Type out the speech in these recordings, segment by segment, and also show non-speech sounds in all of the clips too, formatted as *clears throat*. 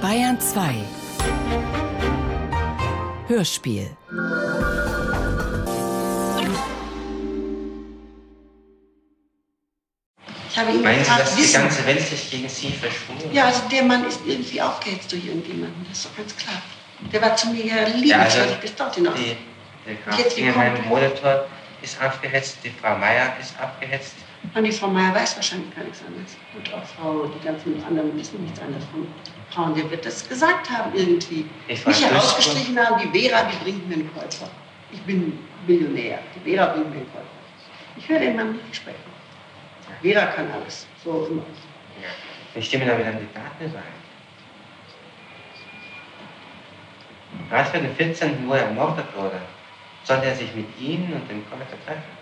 Bayern 2 Hörspiel Ich habe ihn Meinen Sie, dass die ganze Welt sich gegen Sie verschwunden Ja, also der Mann ist irgendwie aufgehetzt durch irgendjemanden, das ist doch ganz klar. Der war zu mir ja liebenswürdig Ja, also bis dorthin noch. Die, der Graf jetzt, kommt- Molitor ist aufgehetzt, die Frau Meier ist abgehetzt. Und die Frau Meier weiß wahrscheinlich gar nichts anderes. Und auch Frau, die ganzen anderen wissen nichts anderes von Frauen. Der wird das gesagt haben irgendwie. Nicht Duschko. herausgestrichen haben, die Vera, die bringt mir einen Käufer. Ich bin Millionär. Die Vera bringt mir einen Käufer. Ich höre den Mann nicht sprechen. Vera kann alles. So immer. Ja. Ich stimme da wieder an die Daten überein. Gerade für den 14., wo er ermordet wurde, sollte er sich mit Ihnen und dem Käufer treffen.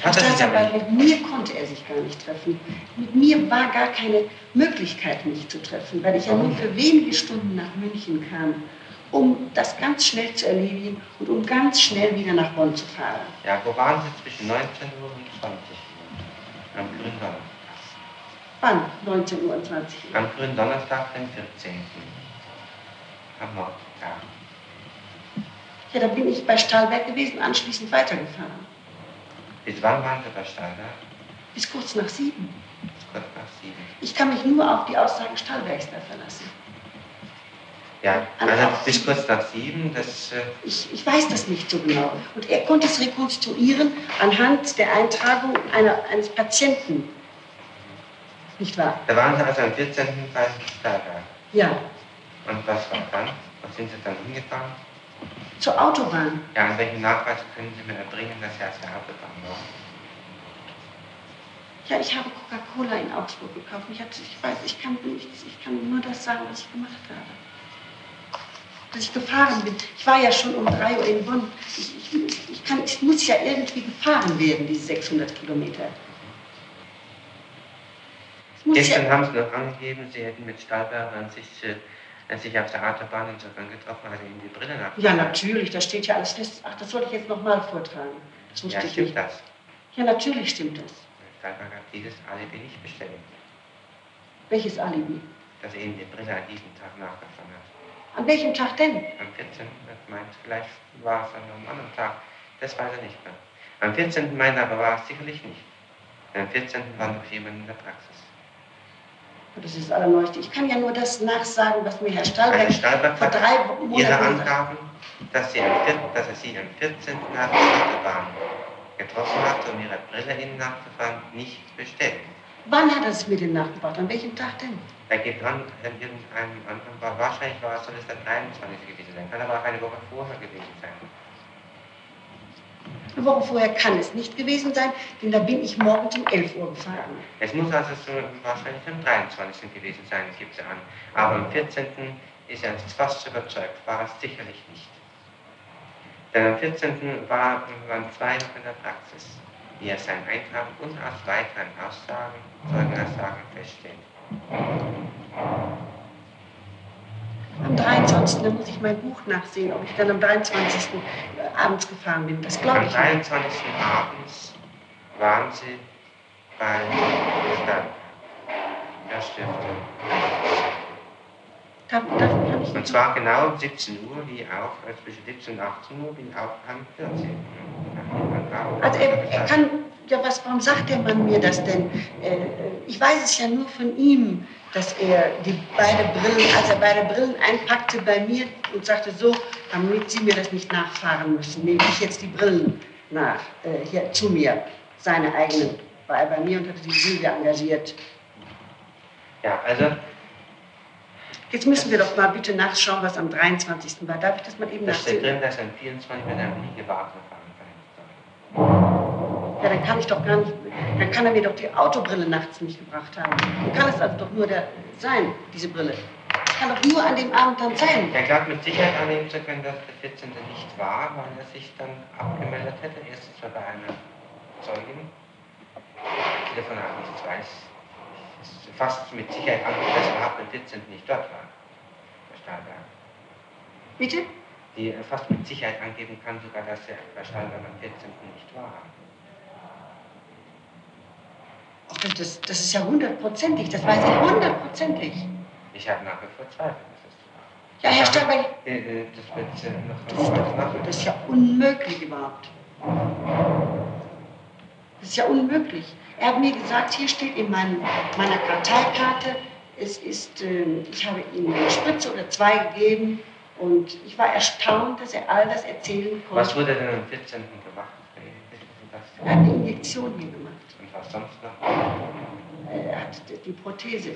Staatsanwalt, nicht. mit mir konnte er sich gar nicht treffen. Mit mir war gar keine Möglichkeit, mich zu treffen, weil ich ja nur für wenige Stunden nach München kam, um das ganz schnell zu erledigen und um ganz schnell wieder nach Bonn zu fahren. Ja, wo waren Sie zwischen 19 Uhr und 20 Uhr? Am grünen Donnerstag. Wann? 19 Uhr und 20 Uhr. Am grünen Donnerstag, den 14. Am Mordtag. Ja, da bin ich bei Stahlberg gewesen, anschließend weitergefahren. Bis wann waren Sie bei Stahlberg? Bis kurz nach sieben. Bis kurz nach sieben. Ich kann mich nur auf die Aussagen Stahlbergs da verlassen. Ja, also bis kurz nach sieben, das, äh, Ich, ich weiß das nicht so genau. Und er konnte es rekonstruieren anhand der Eintragung einer, eines Patienten. Nicht wahr? da waren Sie also am 14. bei Stahlberg. Ja. Und was war dann? Wo sind Sie dann hingefahren? Zur Autobahn. Ja, an welchen Nachweis können Sie mir erbringen, dass Sie auf der Autobahn waren? Ja, ich habe Coca-Cola in Augsburg gekauft. Ich, hatte, ich weiß, ich kann, nichts, ich kann nur das sagen, was ich gemacht habe. Dass ich gefahren bin. Ich war ja schon um 3 Uhr in Bonn. Ich, ich, ich, kann, ich muss ja irgendwie gefahren werden, diese 600 Kilometer. Gestern ja, haben Sie noch angegeben, Sie hätten mit Stahlberg an sich, äh, sich auf der Autobahn insofern getroffen, also Ihnen die Brille nach. ja, natürlich, da steht ja alles fest. Ach, das sollte ich jetzt nochmal vortragen. Das wusste Ja, ich stimmt nicht. das? Ja, natürlich stimmt das. Stahlberg hat dieses Alibi nicht bestätigt, Welches Alibi? dass er Ihnen die Brille an diesem Tag nachgefahren hat. An welchem Tag denn? Am 14. meint, vielleicht war es an einem anderen Tag. Das weiß er nicht mehr. Am 14. meint er aber war es sicherlich nicht. Am 14. war noch jemand in der Praxis. Das ist das Allerneueste. Ich kann ja nur das nachsagen, was mir Herr Stahlberg Also Stahlberg vor drei Ihre Monaten gesagt Angaben, dass, sie am, dass er Sie am 14. auf der Autobahn getroffen hat, um Ihre Brille Ihnen nachzufahren, nicht bestätigt. Wann hat er es mir denn nachgebracht? An welchem Tag denn? Er gibt an, an irgendeinem anderen, wahrscheinlich war es, soll es der 23. gewesen sein, kann aber auch eine Woche vorher gewesen sein. Eine Woche vorher kann es nicht gewesen sein, denn da bin ich morgens um 11 Uhr gefahren. Es muss also so wahrscheinlich am 23. gewesen sein, gibt es an. Aber am 14. ist er fast überzeugt, war es sicherlich nicht. Denn am 14. War, waren zwei noch in der Praxis, wie er sein Eintrag und aus weiteren Aussagen, Zeugenaussagen feststellt. Am 23. Da muss ich mein Buch nachsehen, ob ich dann am 23. abends gefahren bin. Das glaube Am ich nicht. 23. abends waren sie bei. Der Stiftung. Da, davon kann ich Und zwar genau um 17 Uhr, wie auch, äh, zwischen 17 und 18 Uhr, wie auch am 14. Also er, er kann, ja was, warum sagt der Mann mir das denn? Äh, ich weiß es ja nur von ihm, dass er die beide Brillen, als er beide Brillen einpackte bei mir und sagte so, damit Sie mir das nicht nachfahren müssen, nehme ich jetzt die Brillen nach, äh, hier zu mir, seine eigenen, war er bei mir und hatte die Silvia engagiert. Ja, also, Jetzt müssen wir doch mal bitte nachschauen, was am 23. war. Darf ich das mal eben da steht nachsehen? drin, dass am 24 mit einem Liegewagen gefahren sei. Ja, dann kann ich doch gar nicht, dann kann er mir doch die Autobrille nachts nicht gebracht haben. Dann kann es also doch nur der sein, diese Brille. Das kann doch nur an dem Abend dann sein. Er glaubt mit Sicherheit annehmen zu können, dass der 14. nicht war, weil er sich dann abgemeldet hätte. Erstens mal bei einer Zeugin. Telefonat nicht weiß. Ist fast mit Sicherheit an, dass er am 14. nicht dort war. Herr Stahlberg. Bitte? Die er fast mit Sicherheit angeben kann, sogar, dass er bei Stahlberg am 14. nicht war. Ach, das, das, das ist ja hundertprozentig, das weiß ich hundertprozentig. Ich habe nach wie vor Zweifel. Das ist Ja, Herr Aber, Stolberg, äh, äh, das wird äh, das, noch heute Nacht. das ist ja unmöglich überhaupt. Das ist ja unmöglich. Er hat mir gesagt, hier steht in meinem, meiner Karteikarte, es ist, äh, ich habe ihm eine Spritze oder zwei gegeben und ich war erstaunt, dass er all das erzählen konnte. Was wurde denn am 14. gemacht? Das? Er hat eine Injektion hier gemacht. Was sonst noch? Er hat die Prothese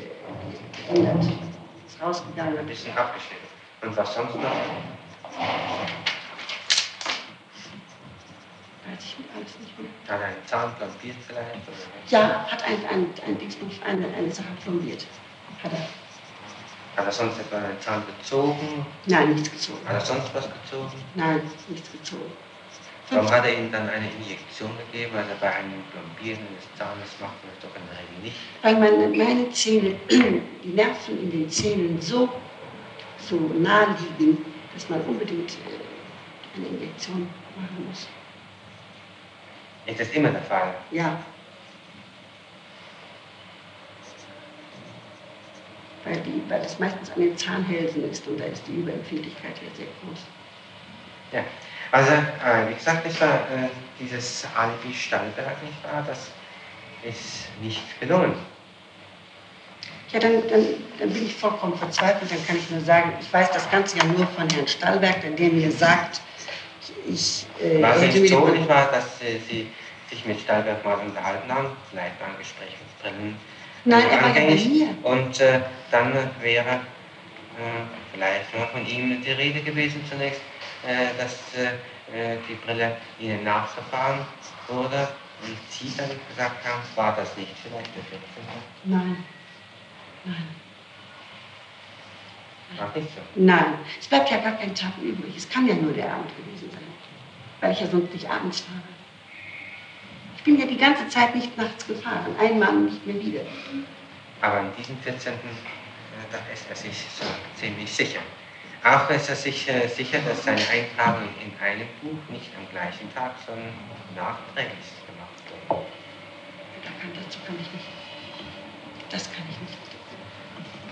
geändert. Ist Ein rausgegangen. bisschen abgeschnitten. Und was sonst noch? Weiß ich mir alles nicht mehr. Hat er einen Zahn plantiert vielleicht? Ja, hat ein, ein, ein Dingsbums, eine, eine Sache plombiert. Hat er. Hat er sonst etwa einen Zahn gezogen? Nein, nichts gezogen. Hat er sonst was gezogen? Nein, nichts gezogen. Warum hat er ihm dann eine Injektion gegeben? Also bei einem Plombieren des Zahnes macht man das doch in der Regel nicht. Weil meine, meine Zähne, *clears throat* die Nerven in den Zähnen so, so nah liegen, dass man unbedingt äh, eine Injektion machen muss. Ist das immer der Fall? Ja. Weil, die, weil das meistens an den Zahnhälsen ist und da ist die Überempfindlichkeit ja sehr groß. Ja. Also, äh, wie gesagt, nicht wahr, äh, dieses Alibi Stallberg, nicht wahr, das ist nicht gelungen. Ja, dann, dann, dann bin ich vollkommen verzweifelt. Dann kann ich nur sagen, ich weiß das Ganze ja nur von Herrn Stallberg, der mir sagt, ich äh, War es nicht so, nicht wahr, dass äh, Sie sich mit Stallberg mal unterhalten haben, vielleicht beim Gespräch mit Brillen? Nein, er war ja bei mir. Und äh, dann wäre äh, vielleicht nur von ihm die Rede gewesen zunächst, dass äh, äh, die Brille Ihnen nachgefahren wurde und Sie dann gesagt haben, war das nicht vielleicht der 14. Nein. Nein. War nicht so. Nein. Es bleibt ja gar kein Tag übrig. Es kann ja nur der Abend gewesen sein. Weil ich ja sonst nicht abends fahre. Ich bin ja die ganze Zeit nicht nachts gefahren. Einmal nicht mehr wieder. Aber in diesem 14. Äh, da ist er sich so ziemlich sicher. Auch ist er sich äh, sicher, dass seine Eintragung in einem Buch nicht am gleichen Tag, sondern nachträglich gemacht wurde. Da kann, dazu kann ich nicht. Das kann ich nicht.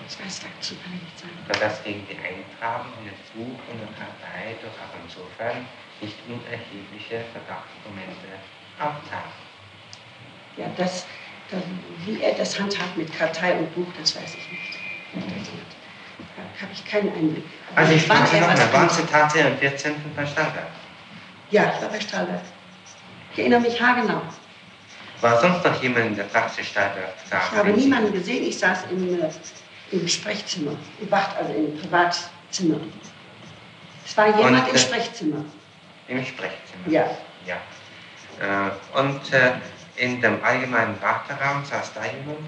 Das weiß dazu kann ich nicht sagen. Sodass gegen die Eintragung in das Buch und der Kartei doch auch insofern nicht unerhebliche Verdachtsmomente auftauchen. Ja, das, das, wie er das handhabt mit Kartei und Buch, das weiß ich nicht. Da habe ich keinen Einblick. Also ich frage nochmal, waren. Sie tatsächlich am 14. bei Stallberg? Ja, ich war bei Stahlberg. Ich erinnere mich haargenau. War sonst noch jemand in der Praxis Stallberg da? Ich habe niemanden gesehen. Ich saß im, äh, im Sprechzimmer, im Wacht, also im Privatzimmer. Es war jemand Und, im äh, Sprechzimmer. Im Sprechzimmer? Ja. Ja. Äh, und äh, in dem allgemeinen Warteraum saß da jemand?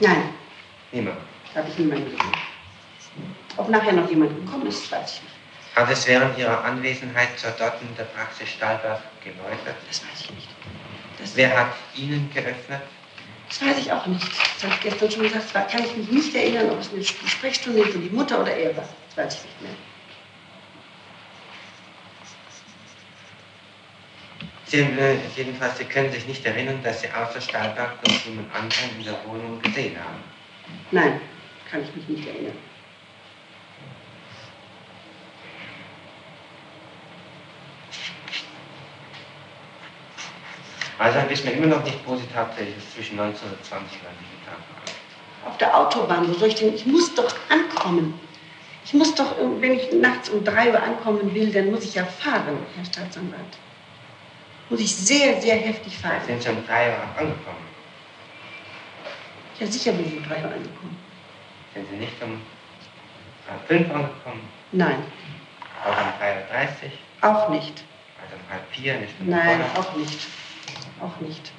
Nein, Niemand. Da habe ich niemanden gesehen. Ob nachher noch jemand gekommen ist, weiß ich nicht. Hat es während Ihrer Anwesenheit zur dort in der Praxis Stahlberg geläutet? Das weiß ich nicht. Das, Wer hat Ihnen geöffnet? das weiß ich auch nicht. Das habe ich gestern schon gesagt. Da kann ich mich nicht erinnern, ob es eine Sprechstunde von die Mutter oder er war. Das weiß ich nicht mehr. Sie, äh, jedenfalls, Sie können sich nicht erinnern, dass Sie außer Stahlberg noch jemand anderen in der Wohnung gesehen haben. Nein, kann ich mich nicht erinnern. Also wissen wir immer noch nicht, wo Sie tatsächlich zwischen 1920 und 19 getan haben. Auf der Autobahn, wo soll ich denn? Ich muss doch ankommen. Ich muss doch, äh, wenn ich nachts um drei Uhr ankommen will, dann muss ich ja fahren, Herr Staatsanwalt. Muss ich sehr, sehr heftig fahren. sind Sie um drei Uhr angekommen. Ja, sicher bin ich um drei Uhr angekommen. Sind Sie nicht um halb fünf angekommen? Nein, Auch um 3.30 Uhr? auch nicht. Also um halb vier, eine Stunde Nein, vorher? auch nicht. Auch nicht.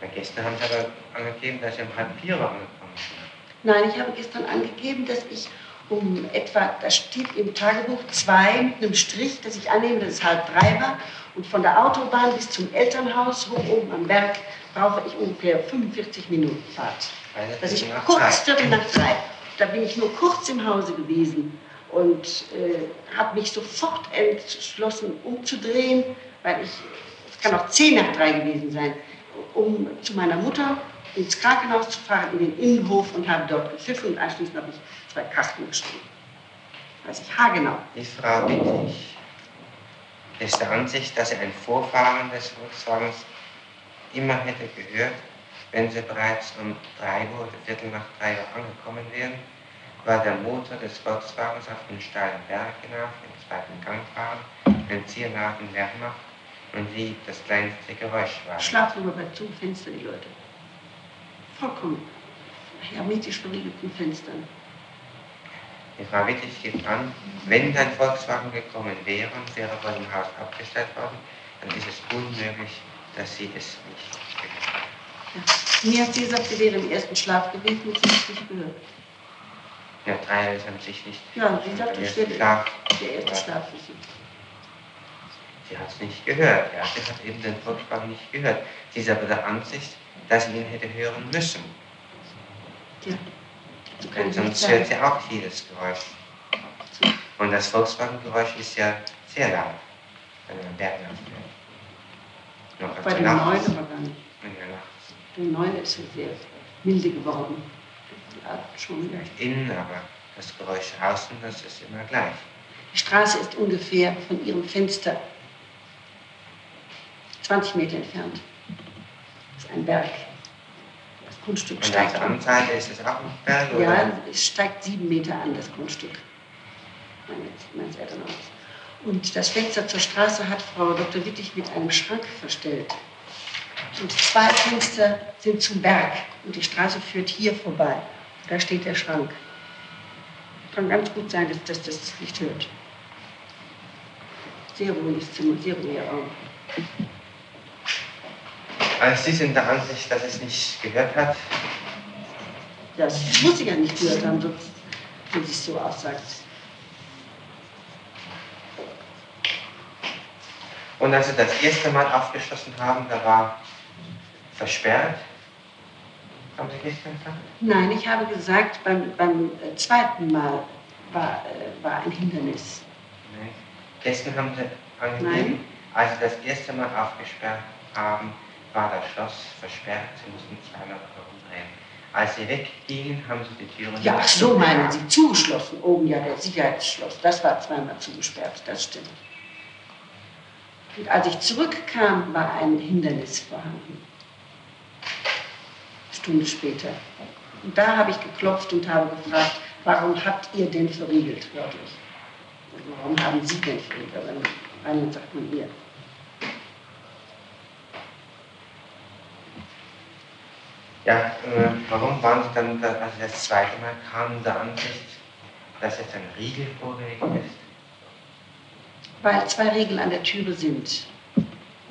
Weil Gestern haben Sie aber angegeben, dass Sie um halb vier Uhr angekommen sind. Nein, ich habe gestern angegeben, dass ich um etwa, das steht im Tagebuch zwei mit einem Strich, dass ich annehme, dass es halb drei war. Und von der Autobahn bis zum Elternhaus hoch oben am Berg brauche ich ungefähr 45 Minuten Fahrt. Dass ich kurz. Viertel nach drei. Da bin ich nur kurz im Hause gewesen und äh, habe mich sofort entschlossen umzudrehen, weil ich, es kann auch zehn nach drei gewesen sein, um zu meiner Mutter ins Krankenhaus zu fahren, in den Innenhof und habe dort gepfiffen und anschließend habe ich zwei Kasten geschrieben. Weiß ich haargenau. Die Frau Wittig ist der Ansicht, dass sie ein Vorfahren des Volkswagens immer hätte gehört, wenn sie bereits um 3 Uhr oder Viertel nach 3 Uhr angekommen wären, war der Motor des Volkswagens auf den steilen Berg hinauf, im zweiten Gang fahren, den Zierladen leer macht und sie das kleinste Geräusch war. Schlafen wir bei zu Fenster, die Leute. Vollkommen hermetisch verriegelten Fenstern. Die Frau Wittig gibt an, wenn dein Volkswagen gekommen wäre und wäre vor dem Haus abgestellt worden, dann ist es unmöglich, dass sie es nicht gehört hat. Ja. Mir hat sie gesagt, sie wäre im ersten Schlaf gewesen und sie hat es nicht gehört. Ja, drei ist an sich nicht. Ja, sie sagt, der das erste Schlaf. der erste Ja. Schlaf für sie. Sie hat es nicht gehört. Ja. Sie hat eben den Volkswagen nicht gehört. Sie ist aber der Ansicht, dass sie ihn hätte hören müssen. Ja. Denn sonst hört sie auch jedes Geräusch. Und das Volkswagen-Geräusch ist ja sehr laut, wenn man am Berg fährt. Noch Bei Nacht. neuen aber gar nicht. In der Nacht. Der neue ist so sehr milde geworden. Ja, schon. Vielleicht innen, aber das Geräusch außen, das ist immer gleich. Die Straße ist ungefähr von ihrem Fenster 20 Meter entfernt. Ein Berg. Das Grundstück Und auf steigt der an. anderen Seite ist es auch ein Berg, oder? Ja, es steigt sieben Meter an, das Grundstück meines, Elternhauses. Und das Fenster zur Straße hat Frau Dr. Wittig mit einem Schrank verstellt. Und zwei Fenster sind zum Berg und die Straße führt hier vorbei. Da steht der Schrank. Kann ganz gut sein, dass, dass das nicht hört. Sehr ruhiges Zimmer, sehr ruhiger Raum. Also Sie sind der Ansicht, dass es nicht gehört hat. Das muss sie ja nicht gehört haben, sonst, wenn sie es so aussagt. Und als Sie das erste Mal aufgeschlossen haben, da war versperrt. Haben Sie gestern gesagt? Nein, ich habe gesagt, beim, beim äh, zweiten Mal war, äh, war ein Hindernis. Nein. Gestern haben Sie angegeben, Nein. als Sie das erste Mal aufgesperrt haben, war das Schloss versperrt. Sie mussten zweimal herumdrehen. Als Sie weggingen, haben Sie die Türen Ja, ach so meinen. Sie, zugeschlossen. Oben ja der Sicherheitsschloss, das war zweimal zugesperrt, das stimmt. Und als ich zurückkam, war ein Hindernis vorhanden. Stunde später. Und da habe ich geklopft und habe gefragt, warum habt ihr denn verriegelt, wörtlich? Also warum haben Sie denn verriegelt? In Rheinland sagt man ihr. Ja, äh, warum waren Sie dann, da, als Sie das zweite Mal kamen, der Ansicht, dass jetzt ein Riegel vorgelegt ist? weil zwei Regeln an der Türe sind.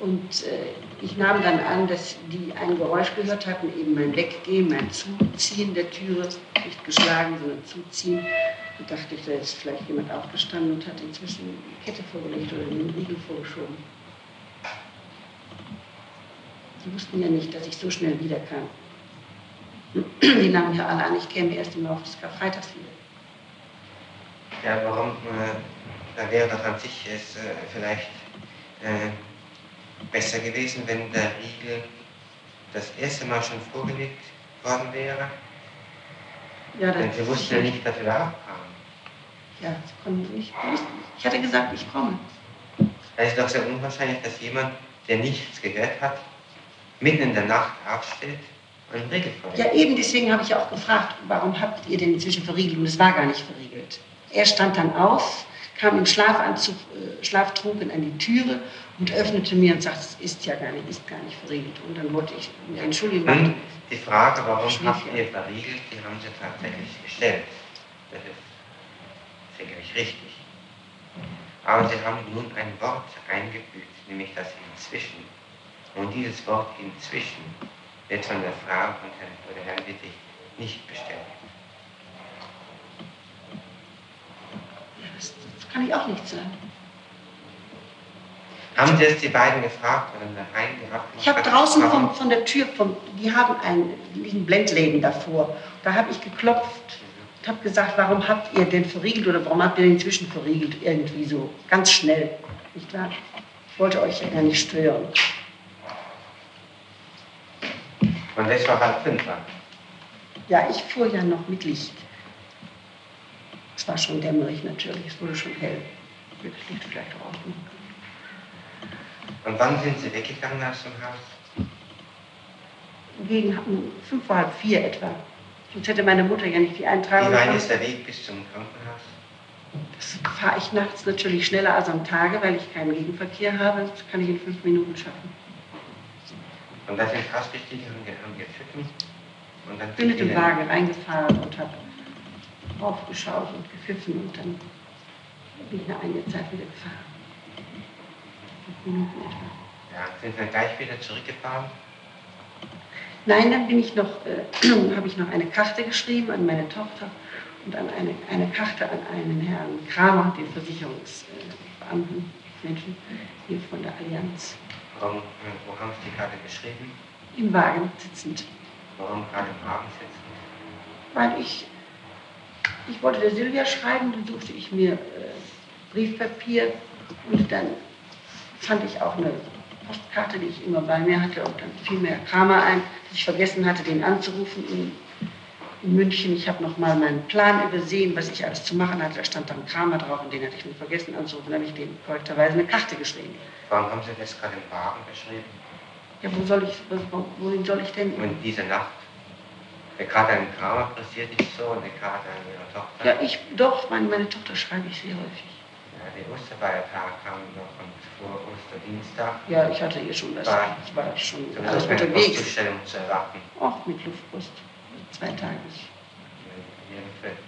Und äh, ich nahm dann an, dass die ein Geräusch gehört hatten, eben mein Weggehen, mein Zuziehen der Türe, nicht geschlagen, sondern zuziehen. Und dachte ich, da ist vielleicht jemand aufgestanden und hat inzwischen die Kette vorgelegt oder den Riegel vorgeschoben. Die wussten ja nicht, dass ich so schnell wiederkam. Die nahmen ja alle an, ich käme erst im Laufe des Karfreitags wieder. Ja, warum? Äh, da wäre doch an sich es äh, vielleicht äh, besser gewesen, wenn der Riegel das erste Mal schon vorgelegt worden wäre. Ja, Denn das Sie wussten ja nicht, dass Sie da abkamen. Ja, sie konnten wussten nicht. Ich hatte gesagt, ich komme. Es ist doch sehr unwahrscheinlich, dass jemand, der nichts gehört hat, mitten in der Nacht aufsteht Ja, eben deswegen habe ich ja auch gefragt, warum habt ihr den inzwischen verriegelt? Und es war gar nicht verriegelt. Er stand dann auf, kam im Schlafanzug, äh, schlaftrunken an die Türe und öffnete mir und sagte, es ist ja gar nicht, ist gar nicht verriegelt. Und dann wollte ich mich entschuldigen. Und die Frage, warum habt ja. ihr verriegelt, die haben Sie tatsächlich gestellt. Das ist sicherlich richtig. Aber Sie haben nun ein Wort eingefügt, nämlich das inzwischen. Und dieses Wort inzwischen wird von der Frau von Herrn, oder Herrn Wittig nicht bestellt. Das, das kann ich auch nicht sagen. Haben Sie jetzt die beiden gefragt oder der Hein gefragt? Ich habe draußen von, von der Tür, vom, die haben ein, liegen Blendläden davor. Da habe ich geklopft und habe gesagt, warum habt ihr den verriegelt oder warum habt ihr den inzwischen verriegelt? Irgendwie so, ganz schnell. Nicht wahr? Ich wollte euch ja gar nicht stören. Und das war halb fünf. Ja, ich fuhr ja noch mit Licht. Es war schon dämmerig natürlich, es wurde schon hell. Wird das Licht vielleicht auch ausmachen Und wann sind Sie weggegangen aus dem Haus? Gegen fünf vor halb vier etwa. Sonst hätte meine Mutter ja nicht die Wie Eintragung weit gemacht. ist der Weg bis zum Krankenhaus? Das fahre ich nachts natürlich schneller als am Tage, weil ich keinen Gegenverkehr habe. Das kann ich in fünf Minuten schaffen. Und da sind ausgestiegen und ge- haben gepfiffen. Und dann Ich bin mit dem Wagen reingefahren und habe aufgeschaut und gepfiffen und dann bin ich nach einiger Zeit wieder gefahren. Fünf Minuten etwa. Ja, sind dann gleich wieder zurückgefahren. Nein, dann bin ich noch, äh, *clears throat* habe ich noch eine Karte geschrieben an meine Tochter und an eine, eine Karte an einen Herrn Kramer, den Versicherungsbeamten, Menschen hier von der Allianz, Warum, äh, wo haben Sie die Karte geschrieben? im Wagen sitzend. Warum gerade im Wagen sitzen? Weil ich, ich wollte der Silvia schreiben, dann suchte ich mir äh, Briefpapier und dann fand ich auch eine Postkarte, die ich immer bei mir hatte und dann fiel mir Kramer ein, dass ich vergessen hatte, den anzurufen in, München. Ich habe nochmal meinen Plan übersehen, was ich alles zu machen hatte. Da stand dann Kramer drauf und den hatte ich mir vergessen anzurufen. Dann habe ich dem korrekterweise eine Karte geschrieben. Warum haben Sie das gerade im Wagen geschrieben? Ja, wo soll ich, wo- wohin soll ich denn? Und diese Nacht? Eine Karte an Kramer passiert nicht so, eine Karte an Ihre Tochter. Ja, ich, doch, meine, meine Tochter schreibe ich sehr häufig. Ja, die Osterfeiertag kam noch und vor Osterdienstag. Ja, ich hatte ihr schon das, War- ich war schon Da alles unterwegs. Postzustellung zu erwarten. Auch mit Luftbrust. Zwei Tage. Jedenfalls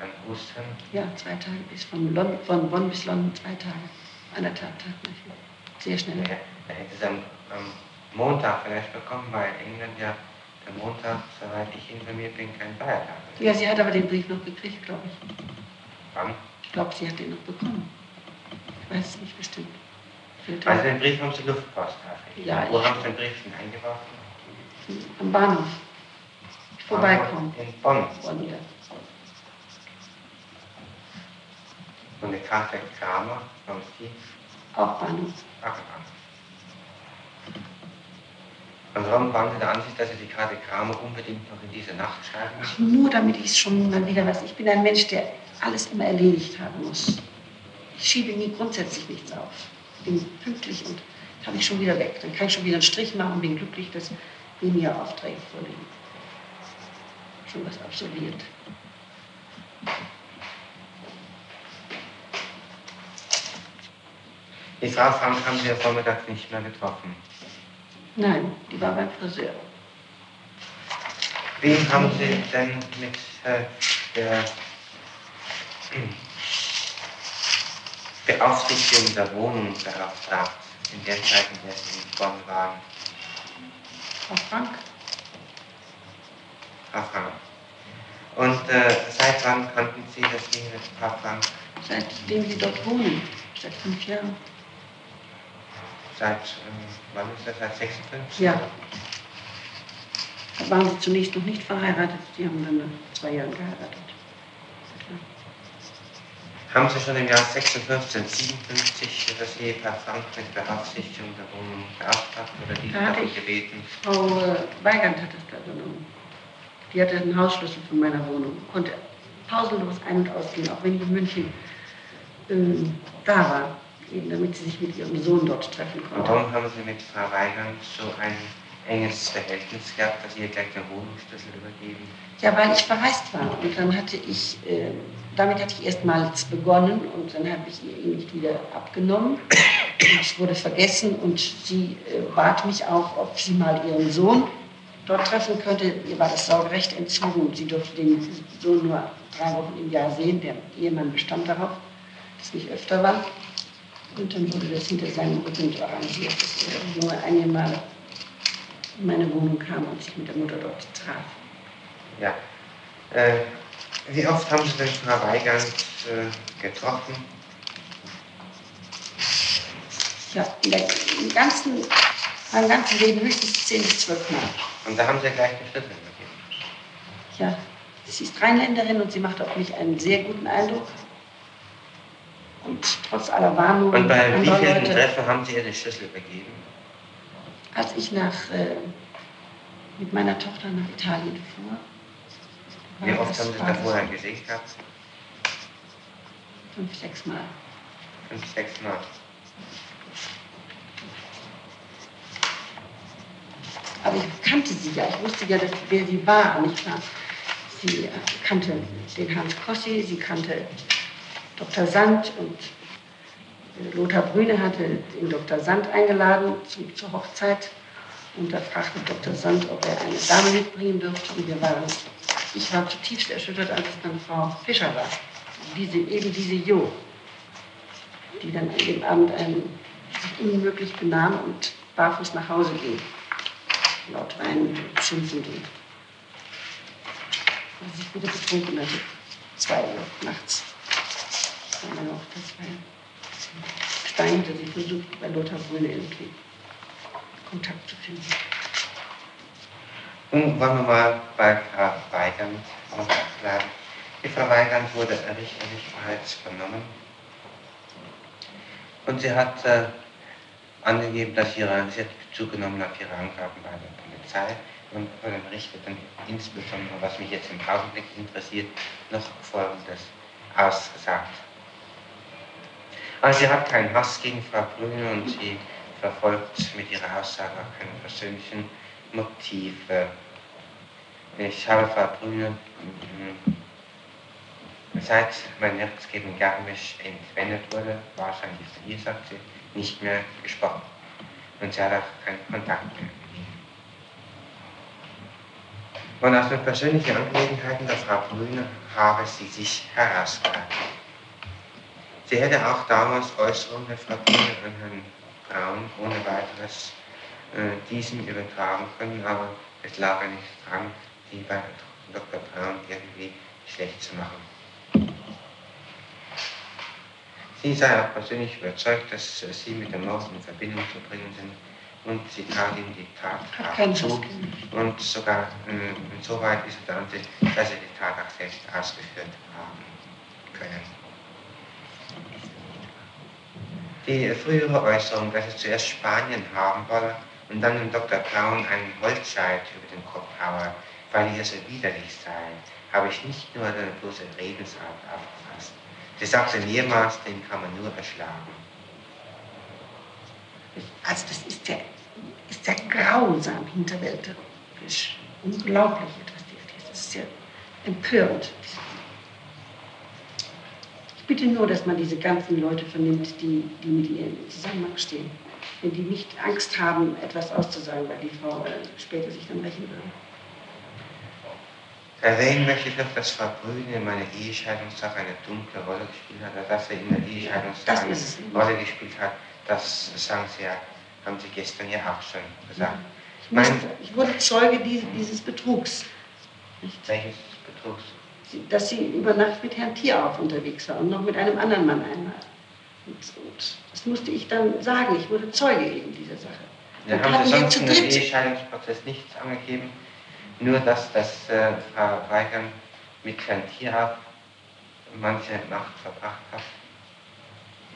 an Ostern. Ja, zwei Tage bis von, London, von Bonn bis London, zwei Tage. Anderthalb Tage. Sehr schnell. Ja, da hätte es am, am Montag vielleicht bekommen, weil England ja der Montag, soweit ich informiert bin, kein Feiertag ist. Ja, sie hat aber den Brief noch gekriegt, glaube ich. Wann? Ich glaube, sie hat den noch bekommen. Ich weiß es nicht bestimmt. Also den Brief haben Sie Luftpost aufgegeben. Ja, Wo haben Sie den Brief denn eingeworfen? Am Bahnhof. Vorbeikommen. In Bonn. Bonn, ja. Und eine Karte Kramer, haben Sie Auch Bahnhof. abgefangen. Und warum waren Sie der Ansicht, dass Sie die Karte Kramer unbedingt noch in diese Nacht schreiben Ach, müssen? nur damit ich es schon mal wieder weiß. Ich bin ein Mensch, der alles immer erledigt haben muss. Ich schiebe nie grundsätzlich nichts auf. Bin pünktlich und habe ich schon wieder weg. Dann kann ich schon wieder einen Strich machen und bin glücklich, dass weniger Aufträge vorliegen. Schon was absolviert. Die Frau Frank haben Sie ja vormittags nicht mehr getroffen. Nein, die war beim Friseur. Wen haben Sie denn mit äh, der *clears throat* Beaufsichtigung der Wohnung beauftragt, in der Zeit, in der Sie in Bonn waren? Frau Frank? Frank. Und äh, seit wann kannten Sie das Ding mit Frau Frank? Seitdem sie dort wohnen. Seit fünf Jahren. Seit, ähm, wann ist das, seit 56? Ja. Da waren sie zunächst noch nicht verheiratet. Die haben dann nach zwei Jahren geheiratet. Haben Sie schon im Jahr 56, 57 das Ehepaar Frank mit Beaufsichtigung der Wohnung beauftragt oder die Da darum gebeten? Frau äh, Weigand hat es da übernommen. Die hatte den Hausschlüssel von meiner Wohnung, konnte pausenlos ein- und ausgehen, auch wenn ich in München ähm, da war, eben damit sie sich mit ihrem Sohn dort treffen konnte. Warum haben Sie mit Frau Weigand so ein enges Verhältnis gehabt, dass Sie ihr gleich den Wohnungsschlüssel übergeben? Ja, weil ich verreist war und dann hatte ich, äh, damit hatte ich erstmals begonnen und dann habe ich ihr ihn nicht wieder abgenommen. Es wurde vergessen und sie äh, bat mich auch, ob sie mal ihren Sohn dort treffen könnte. Ihr war das Sorgerecht entzogen sie durfte den Sohn nur drei Wochen im Jahr sehen. Der Ehemann bestand darauf, dass es nicht öfter war. Und dann wurde das hinter seinem Rücken arrangiert, dass er nur einige Mal in meine Wohnung kam und sich mit der Mutter dort traf. Ja. Äh, wie oft haben Sie denn Frau Weigand äh, getroffen? Ja, in der, im ganzen, meinem ganzen Leben höchstens 10 bis 12 Mal. Und da haben Sie ja gleich übergeben. Ja, sie ist Rheinländerin und sie macht auf mich einen sehr guten Eindruck. Und trotz aller Warnungen Und bei wie vielen Leute, Treffen haben Sie ihr den Schlüssel übergeben? als ich nach äh, mit meiner Tochter nach Italien fuhr. Wie oft haben Sie da vorher gesehen gehabt? Fünf, sechs Mal. Fünf, sechs Mal. Aber ich kannte sie ja. Ich wusste ja, dass, wer sie war, nicht wahr? Sie äh, kannte den Hans Kossi, sie kannte Dr. Sand und äh, Lothar Brüne hatte den Dr. Sand eingeladen zum, zur Hochzeit. Und da fragte Dr. Sand, ob er eine Dame mitbringen dürfte. Und wir waren, ich war zutiefst erschüttert, als es dann Frau Fischer war. Diese, eben diese Jo, die dann an dem Abend einen, sich unmöglich benahm und barfuß nach Hause ging laut weinen und schimpfend und und sich wieder betrunken hatte. Zwei Uhr nachts. Bei meiner Hochzeitsfeier. Stein hatte sie versucht, bei Lothar Brüne irgendwie Kontakt zu finden. Nun wollen wir mal bei Frau Weigand noch bleiben. Die Frau Weigand wurde richterlich vernommen. Und sie hat äh, angegeben, dass ihre, sie hat Bezug genommen auf ihre Angaben bei der Polizei und vor dem Richter dann insbesondere, was mich jetzt im Augenblick interessiert, noch Folgendes ausgesagt. Also sie hat keinen Hass gegen Frau Brüne und sie verfolgt mit ihrer Aussage auch keine persönlichen Motive. Ich habe Frau Brüne mm, seit mein Erzgeben Garmisch entwendet wurde, wahrscheinlich von ihr, sagt sie, nicht mehr gesprochen. Und sie hat auch keinen Kontakt mehr mit ihm. Und aus den persönlichen Angelegenheiten der Frau Brüne habe sie sich herausgehalten. Sie hätte auch damals Äußerungen der Frau Brüne an Herrn Braun ohne weiteres äh, diesem übertragen können, aber es lag ja nicht dran, die bei Dr. Braun irgendwie schlecht zu machen. Sie sei auch persönlich überzeugt, dass äh, sie mit dem Mord in Verbindung zu bringen sind und sie tat ihm die Tat auch zu und sogar äh, insoweit ist er Ansicht, dass sie die Tat auch selbst ausgeführt haben können. Die frühere Äußerung, dass es zuerst Spanien haben wolle und dann dem Dr. Braun einen Holzscheit über den Kopf haue, weil ihr so widerlich sei, habe ich nicht nur eine bloße Redensart aufgefasst. Sie sagte mehrmals, den kann man nur erschlagen. Also das ist ja, ist ja grausam hinterwäldlerisch. Unglaublich etwas die Das ist ja empörend. Ich bitte nur, dass man diese ganzen Leute vernimmt, die, die mit ihr im Zusammenhang stehen. Wenn die nicht Angst haben, etwas auszusagen, weil die Frau äh, später sich dann rächen würde. Erwähnen möchte ich noch, dass Frau Brüne in meiner Ehescheidungssache eine dunkle Rolle gespielt hat, dass er in der Ehescheidungssache eine. Rolle gespielt hat. Das sagen Sie ja, haben Sie gestern ja auch schon gesagt. Ich, Mein, ich wurde Zeuge diese, dieses Betrugs. Nicht? welches Betrugs? Dass sie über Nacht mit Herrn Tierauf unterwegs war und noch mit einem anderen Mann einmal. Und, und das musste ich dann sagen. Ich wurde Zeuge eben dieser Sache. Da Und haben Sie sonst dritt- Ehescheidungsprozess nichts angegeben, nur dass, dass äh, Frau Weigand mit Herrn Tierhaft manche Nacht verbracht hat.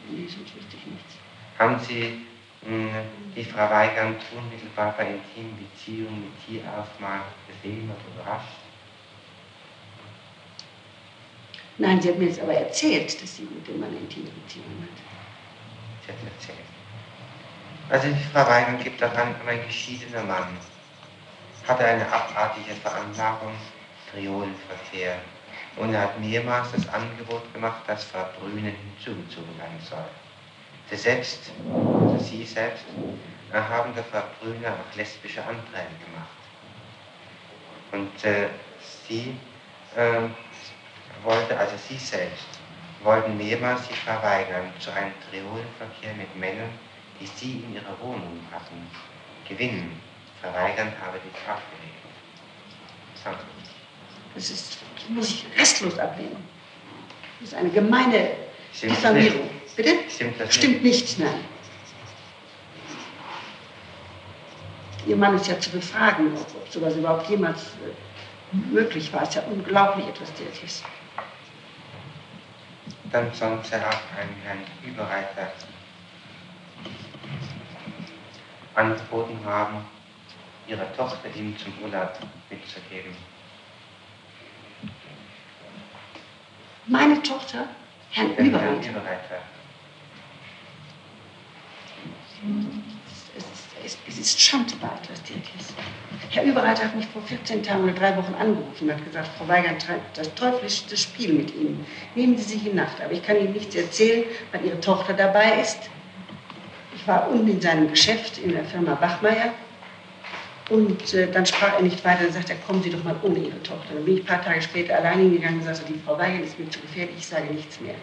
Nee, sonst wüsste ich nichts. Haben Sie mh, die Frau Weigand unmittelbar bei intimen Beziehungen mit Tierhaft mal gesehen oder überrascht? Nein, sie hat mir jetzt aber erzählt, dass sie mit dem Mann intime Beziehungen hat. Sie hat erzählt. Also die Frau Weigand gibt daran, ein geschiedener Mann hatte eine abartige Veranlagung, Triolenverkehr. Und er hat mehrmals das Angebot gemacht, dass Frau Brüne hinzugezogen werden soll. Sie selbst, also sie selbst, haben der Frau Brüne auch lesbische Anträge gemacht. Und äh, sie äh, wollte, also sie selbst, wollten mehrmals die Frau Weigand zu einem Triolenverkehr mit Männern, die sie in ihrer Wohnung hatten, gewinnen. Weigand habe abgelehnt. Sagen Sie. Das, ist, muss ich restlos ablehnen. Das ist eine gemeine Diffamierung. Bitte? Stimmt das Stimmt nicht, nein. Ihr Mann ist ja zu befragen, ob, ob sowas überhaupt jemals äh, möglich war. Es ist ja unglaublich etwas derartiges. Dann sonst ja auch einen Herrn Überreiter angeboten haben. ihre Tochter ihm zum Urlaub mitzugeben. Meine Tochter, Herrn Überreiter. Herrn Überreiter. Es ist, es, ist Schandbad, was Dirk ist. Herr Überreiter hat mich vor 14 Tagen oder drei Wochen angerufen und hat gesagt, Frau Weigand treibt das teuflischste Spiel mit Ihnen. Nehmen Sie sich in Nacht. Aber ich kann Ihnen nichts erzählen, weil Ihre Tochter dabei ist. Ich war unten in seinem Geschäft in der Firma Bachmeier. Und äh, dann sprach er nicht weiter. Dann sagte er, kommen Sie doch mal ohne Ihre Tochter. Dann bin ich ein paar Tage später allein hingegangen und sagte, die Frau Weigand ist mir zu gefährlich, ich sage nichts mehr.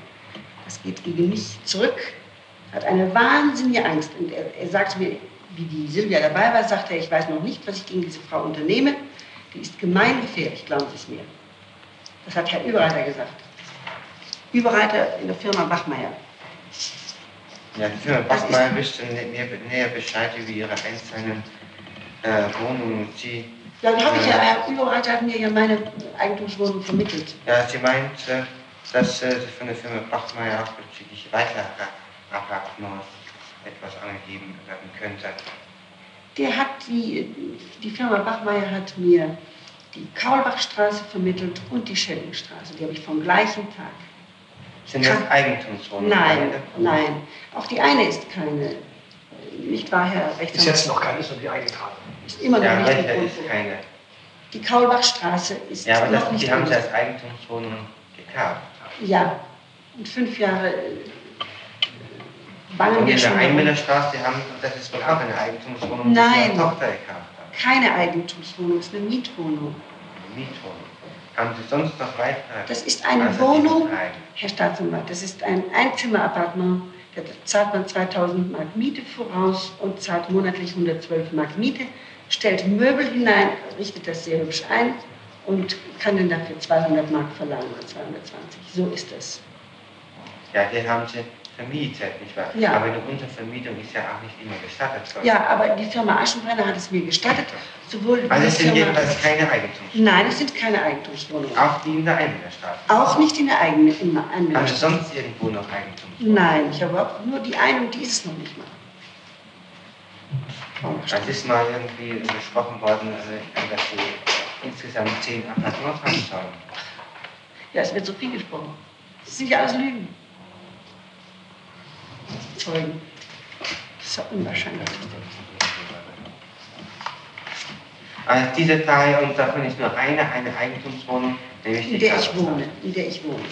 Das geht gegen mich zurück hat eine wahnsinnige Angst. Und er, er sagte mir, wie die Silvia dabei war, sagte er, ich weiß noch nicht, was ich gegen diese Frau unternehme. Die ist gemeingefährlich, glauben Sie es mir. Das hat Herr Überreiter gesagt. Überreiter in der Firma Bachmeier. Ja, die Firma Bachmeier wüsste nä- näher, näher Bescheid über ihre einzelnen äh, Wohnungen. Sie, Ja, dann habe ich ja, äh, Herr Überreiter hat mir ja meine Eigentumswohnung vermittelt. ja, sie meinte, dass äh, von der Firma Bachmeier auch bezüglich weiterer Appartements etwas angegeben werden könnte. Der hat die, die Firma Bachmeier hat mir die Kaulbachstraße vermittelt und die Schellingstraße. Die habe ich vom gleichen Tag. Sind das Eigentumswohnungen? Nein, nein. Auch die eine ist keine. Nicht wahr, Herr Ist Rechtsanwalt? jetzt noch keine, ist noch die eingetragen. Ist immer noch Ja, nicht ist keine. Die Kaulbachstraße ist Ja, aber noch das, nicht die haben sie als Eigentumswohnung gekauft. Ja, und fünf Jahre bangen Und wir in der die haben, das ist wohl auch eine Eigentumswohnung, Nein. die Tochter gekauft hat. Keine Eigentumswohnung, es ist eine Mietwohnung. Eine Mietwohnung. Haben Sie sonst noch weitere? Das ist eine Also Wohnung. Herr Staatsanwalt, das ist ein Einzimmerappartement. Da zahlt man 2000 Mark Miete voraus und zahlt monatlich 112 Mark Miete, stellt Möbel hinein, richtet das sehr hübsch ein und kann dann dafür 200 Mark verlangen oder 220. So ist es. Ja, den haben Sie vermietet, nicht wahr? Ja. Aber eine Untervermietung ist ja auch nicht immer gestattet. worden. Ja, aber die Firma Aschenbrenner hat es mir gestattet, sowohl Also es sind jedenfalls keine Eigentumswohnungen. Nein, es sind keine Eigentumswohnungen. Auch die in der Einmillerstraße. Auch nicht in der eigenen in der Haben Sie sonst irgendwo noch Eigentumswohnungen? Nein, ich habe auch nur die eine und die ist es noch nicht mal. Es ist mal irgendwie besprochen worden, also, dass Sie insgesamt zehn Appartements haben sollen. Ja, es wird so viel gesprochen. Das sind ja alles Lügen. Zeugen. Das ist ja unwahrscheinlich. Also diese drei, und davon ist nur eine, eine Eigentumswohnung, nämlich die In der ich wohne. In der ich wohne.